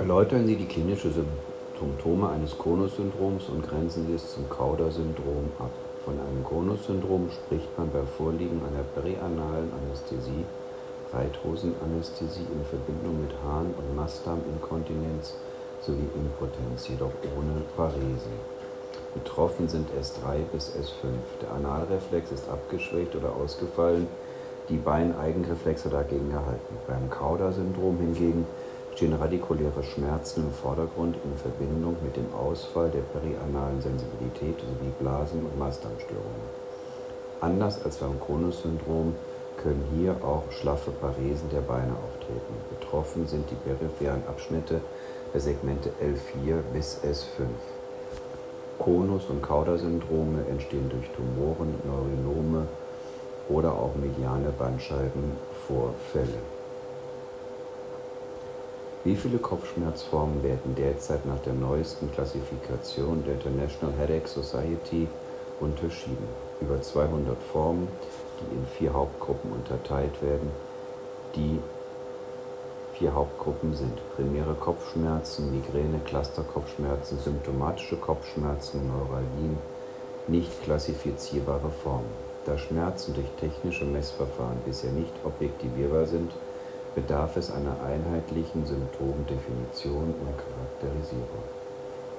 Erläutern Sie die klinische Symptome eines Konus-Syndroms und grenzen Sie es zum Cauda-Syndrom ab. Von einem Konus-Syndrom spricht man bei Vorliegen einer perianalen Anästhesie, Reithosenanästhesie in Verbindung mit Harn- und Mastdarminkontinenz sowie Impotenz, jedoch ohne Parese. Betroffen sind S3 bis S5. Der Analreflex ist abgeschwächt oder ausgefallen, die Beineigenreflexe dagegen erhalten. Beim Cauda-Syndrom hingegen stehen radikuläre Schmerzen im Vordergrund in Verbindung mit dem Ausfall der perianalen Sensibilität sowie Blasen- und Mastdarmstörungen. Anders als beim Konus-Syndrom können hier auch schlaffe Paresen der Beine auftreten. Betroffen sind die peripheren Abschnitte der Segmente L4 bis S5. Konus- und Cauda-Syndrome entstehen durch Tumoren, Neurinome oder auch mediane Bandscheibenvorfälle. Wie viele Kopfschmerzformen werden derzeit nach der neuesten Klassifikation der International Headache Society unterschieden? Über 200 Formen, die in vier Hauptgruppen unterteilt werden. Die vier Hauptgruppen sind primäre Kopfschmerzen, Migräne, Clusterkopfschmerzen, symptomatische Kopfschmerzen, Neuralgien, nicht klassifizierbare Formen. Da Schmerzen durch technische Messverfahren bisher nicht objektivierbar sind, bedarf es einer einheitlichen Symptomdefinition und Charakterisierung.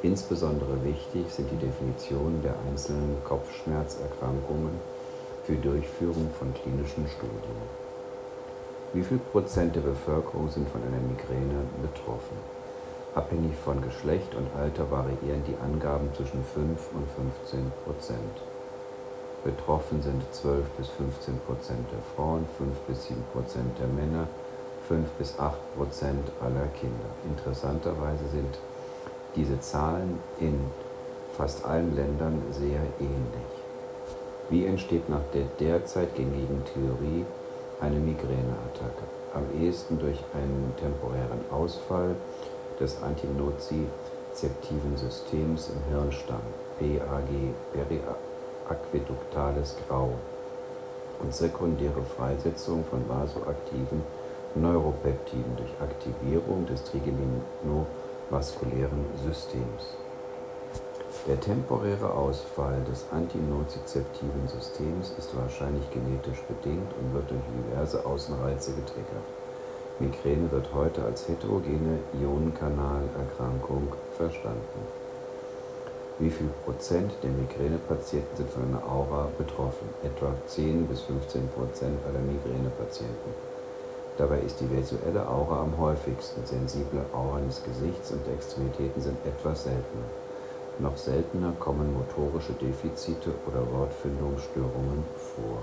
Insbesondere wichtig sind die Definitionen der einzelnen Kopfschmerzerkrankungen für Durchführung von klinischen Studien. Wie viel Prozent der Bevölkerung sind von einer Migräne betroffen? Abhängig von Geschlecht und Alter variieren die Angaben zwischen 5 und 15 Prozent. Betroffen sind 12 bis 15 Prozent der Frauen, 5 bis 7 Prozent der Männer, 5 bis 8 Prozent aller Kinder. Interessanterweise sind diese Zahlen in fast allen Ländern sehr ähnlich. Wie entsteht nach der derzeit gängigen Theorie eine Migräneattacke? Am ehesten durch einen temporären Ausfall des antinozizeptiven Systems im Hirnstamm, PAG, periaquäduktales Grau, und sekundäre Freisetzung von vasoaktiven Neuropeptiden durch Aktivierung des trigeminovaskulären Systems. Der temporäre Ausfall des antinozizeptiven Systems ist wahrscheinlich genetisch bedingt und wird durch diverse Außenreize getriggert. Migräne wird heute als heterogene Ionenkanalerkrankung verstanden. Wie viel Prozent der Migränepatienten sind von einer Aura betroffen? Etwa 10 bis 15 Prozent aller Migränepatienten. Dabei ist die visuelle Aura am häufigsten. Sensible Auren des Gesichts und der Extremitäten sind etwas seltener. Noch seltener kommen motorische Defizite oder Wortfindungsstörungen vor.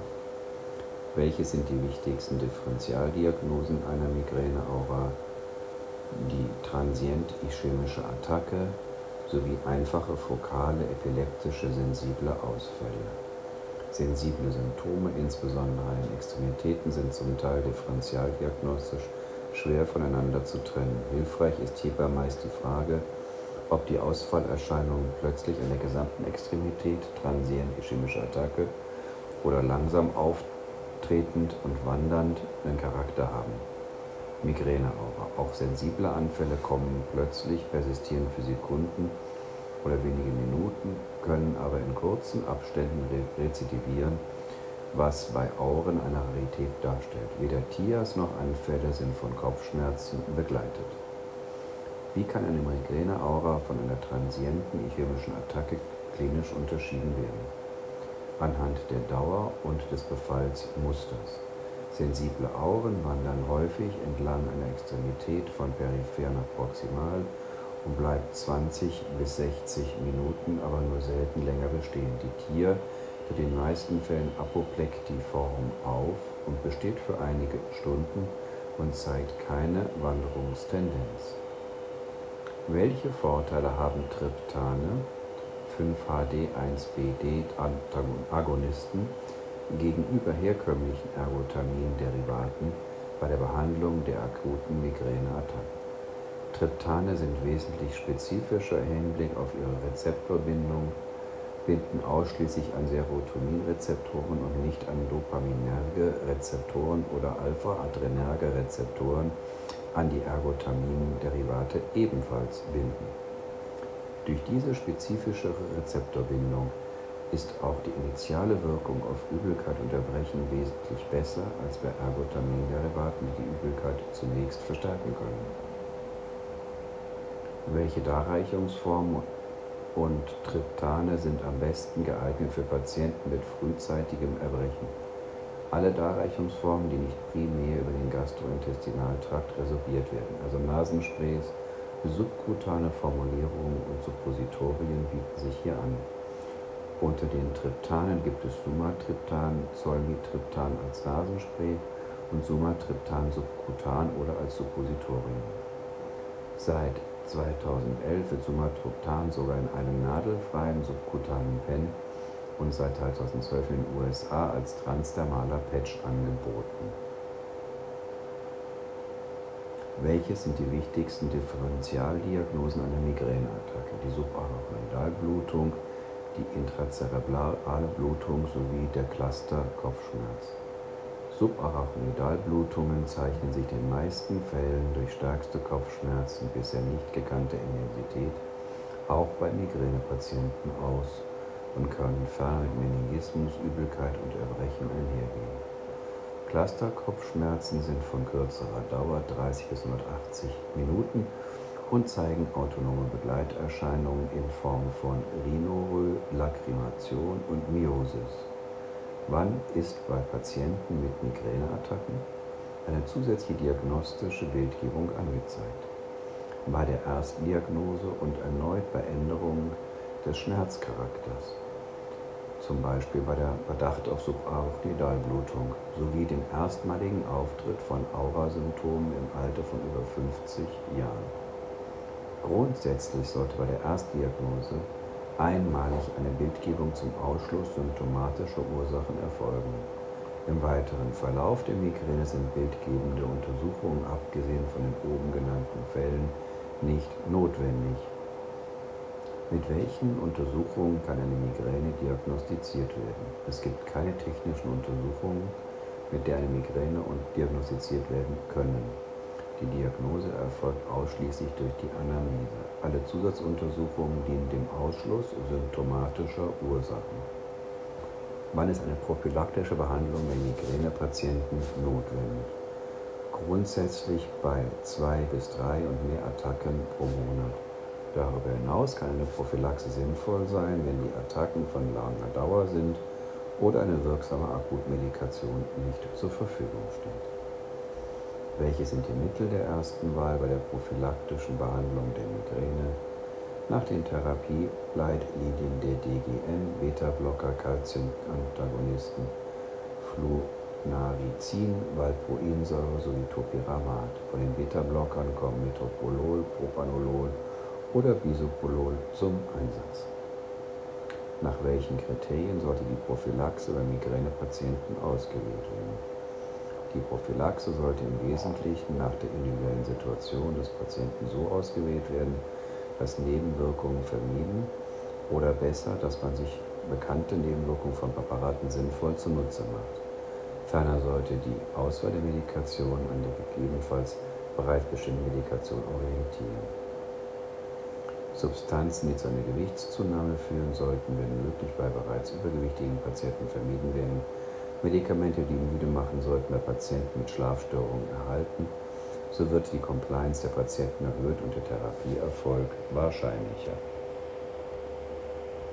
Welche sind die wichtigsten Differentialdiagnosen einer Migräneaura? Die transient-ischämische Attacke sowie einfache fokale epileptische sensible Ausfälle. Sensible Symptome, insbesondere an Extremitäten, sind zum Teil differentialdiagnostisch schwer voneinander zu trennen. Hilfreich ist hierbei meist die Frage, ob die Ausfallerscheinungen plötzlich an der gesamten Extremität, transient ischämische Attacke oder langsam auftretend und wandernd einen Charakter haben. Migräneaura. Auch sensible Anfälle kommen plötzlich, persistieren für Sekunden oder wenige Minuten, können aber in kurzen Abständen rezidivieren, was bei Auren eine Rarität darstellt. Weder TIAs noch Anfälle sind von Kopfschmerzen begleitet. Wie kann eine Migräneaura von einer transienten ischämischen Attacke klinisch unterschieden werden? Anhand der Dauer und des Befallsmusters. Sensible Auren wandern häufig entlang einer Extremität von peripher nach proximal und bleibt 20 bis 60 Minuten, aber nur selten länger bestehen. Die Tier tritt in den meisten Fällen apoplektiform auf und besteht für einige Stunden und zeigt keine Wanderungstendenz. Welche Vorteile haben Triptane, 5-HD1-BD-Agonisten, gegenüber herkömmlichen Ergotamin-Derivaten bei der Behandlung der akuten Migräneattacken? Triptane sind wesentlich spezifischer im Hinblick auf ihre Rezeptorbindung, binden ausschließlich an Serotoninrezeptoren und nicht an dopaminerge Rezeptoren oder Alpha-Adrenerge Rezeptoren an die Ergotamin-Derivate ebenfalls binden. Durch diese spezifischere Rezeptorbindung ist auch die initiale Wirkung auf Übelkeit und Erbrechen wesentlich besser als bei Ergotamin-Derivaten, die die Übelkeit zunächst verstärken können. Welche Darreichungsformen und Triptane sind am besten geeignet für Patienten mit frühzeitigem Erbrechen? Alle Darreichungsformen, die nicht primär über den Gastrointestinaltrakt resorbiert werden, also Nasensprays, subkutane Formulierungen und Suppositorien bieten sich hier an. Unter den Triptanen gibt es Sumatriptan, Zolmitriptan als Nasenspray und Sumatriptan subkutan oder als Suppositorium. Seit 2011 wird Sumatriptan sogar in einem nadelfreien subkutanen Pen und seit 2012 in den USA als transdermaler Patch angeboten. Welches sind die wichtigsten Differentialdiagnosen einer Migräneattacke? Die Subarachnoidalblutung, die intrazerebrale Blutung sowie der Cluster-Kopfschmerz. Subarachnoidalblutungen zeichnen sich in den meisten Fällen durch stärkste Kopfschmerzen bisher nicht gekannte Intensität, auch bei Migränepatienten aus und können ferner mit Meningismus, Übelkeit und Erbrechen einhergehen. Cluster-Kopfschmerzen sind von kürzerer Dauer 30 bis 180 Minuten und zeigen autonome Begleiterscheinungen in Form von Rhinorrhoe, Lacrimation und Miosis. Wann ist bei Patienten mit Migräneattacken eine zusätzliche diagnostische Bildgebung angezeigt? Bei der Erstdiagnose und erneut bei Änderungen des Schmerzcharakters, zum Beispiel bei der Verdacht auf Subarachnoidalblutung sowie dem erstmaligen Auftritt von Aurasymptomen im Alter von über 50 Jahren. Grundsätzlich sollte bei der Erstdiagnose einmalig eine Bildgebung zum Ausschluss symptomatischer Ursachen erfolgen. Im weiteren Verlauf der Migräne sind bildgebende Untersuchungen, abgesehen von den oben genannten Fällen, nicht notwendig. Mit welchen Untersuchungen kann eine Migräne diagnostiziert werden? Es gibt keine technischen Untersuchungen, mit der eine Migräne diagnostiziert werden können. Die Diagnose erfolgt ausschließlich durch die Anamnese. Alle Zusatzuntersuchungen dienen dem Ausschluss symptomatischer Ursachen. Wann ist eine prophylaktische Behandlung bei Migränepatienten notwendig? Grundsätzlich bei zwei bis drei und mehr Attacken pro Monat. Darüber hinaus kann eine Prophylaxe sinnvoll sein, wenn die Attacken von langer Dauer sind oder eine wirksame Akutmedikation nicht zur Verfügung steht. Welche sind die Mittel der ersten Wahl bei der prophylaktischen Behandlung der Migräne? Nach den Therapieleitlinien der DGN, Beta-Blocker, Calcium-Antagonisten, Flunarizin, Valproinsäure sowie Topiramat. Von den Beta-Blockern kommen Metoprolol, Propanolol oder Bisoprolol zum Einsatz. Nach welchen Kriterien sollte die Prophylaxe bei Migränepatienten ausgewählt werden? Die Prophylaxe sollte im Wesentlichen nach der individuellen Situation des Patienten so ausgewählt werden, dass Nebenwirkungen vermieden oder besser, dass man sich bekannte Nebenwirkungen von Präparaten sinnvoll zunutze macht. Ferner sollte die Auswahl der Medikation an der gegebenenfalls bereits bestimmten Medikation orientieren. Substanzen, die zu einer Gewichtszunahme führen, sollten, wenn möglich, bei bereits übergewichtigen Patienten vermieden werden Medikamente, die müde machen, sollten bei Patienten mit Schlafstörungen erhalten. So wird die Compliance der Patienten erhöht und der Therapieerfolg wahrscheinlicher.